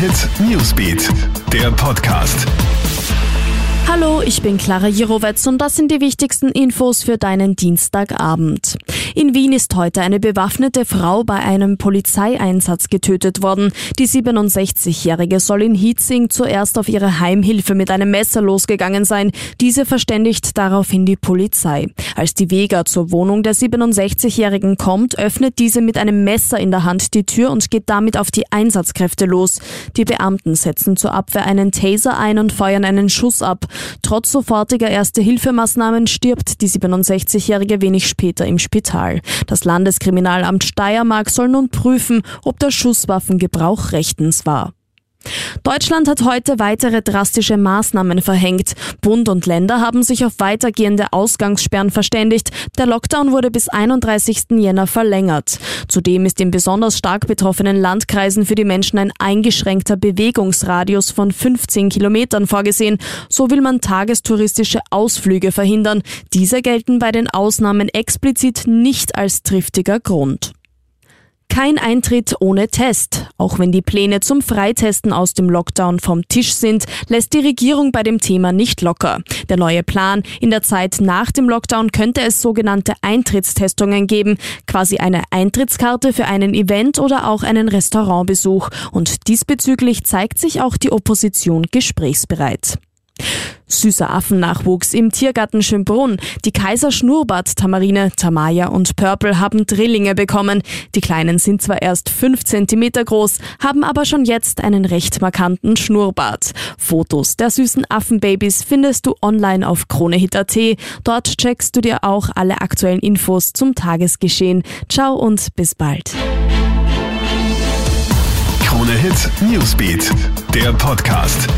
Hit Newsbeat, der Podcast. Hallo, ich bin Clara Jirovetz und das sind die wichtigsten Infos für deinen Dienstagabend. In Wien ist heute eine bewaffnete Frau bei einem Polizeieinsatz getötet worden. Die 67-Jährige soll in Hietzing zuerst auf ihre Heimhilfe mit einem Messer losgegangen sein. Diese verständigt daraufhin die Polizei. Als die Vega zur Wohnung der 67-Jährigen kommt, öffnet diese mit einem Messer in der Hand die Tür und geht damit auf die Einsatzkräfte los. Die Beamten setzen zur Abwehr einen Taser ein und feuern einen Schuss ab. Trotz sofortiger Erste-Hilfemaßnahmen stirbt die 67-Jährige wenig später im Spital. Das Landeskriminalamt Steiermark soll nun prüfen, ob der Schusswaffengebrauch rechtens war. Deutschland hat heute weitere drastische Maßnahmen verhängt. Bund und Länder haben sich auf weitergehende Ausgangssperren verständigt. Der Lockdown wurde bis 31. Jänner verlängert. Zudem ist in besonders stark betroffenen Landkreisen für die Menschen ein eingeschränkter Bewegungsradius von 15 Kilometern vorgesehen. So will man tagestouristische Ausflüge verhindern. Diese gelten bei den Ausnahmen explizit nicht als triftiger Grund. Kein Eintritt ohne Test. Auch wenn die Pläne zum Freitesten aus dem Lockdown vom Tisch sind, lässt die Regierung bei dem Thema nicht locker. Der neue Plan, in der Zeit nach dem Lockdown könnte es sogenannte Eintrittstestungen geben, quasi eine Eintrittskarte für einen Event oder auch einen Restaurantbesuch. Und diesbezüglich zeigt sich auch die Opposition gesprächsbereit. Süßer Affennachwuchs im Tiergarten Schönbrunn. Die Kaiser Schnurrbart Tamarine, Tamaya und Purple haben Drillinge bekommen. Die Kleinen sind zwar erst 5 cm groß, haben aber schon jetzt einen recht markanten Schnurrbart. Fotos der süßen Affenbabys findest du online auf kronehit.at. Dort checkst du dir auch alle aktuellen Infos zum Tagesgeschehen. Ciao und bis bald. Krone Hit Newsbeat, der Podcast.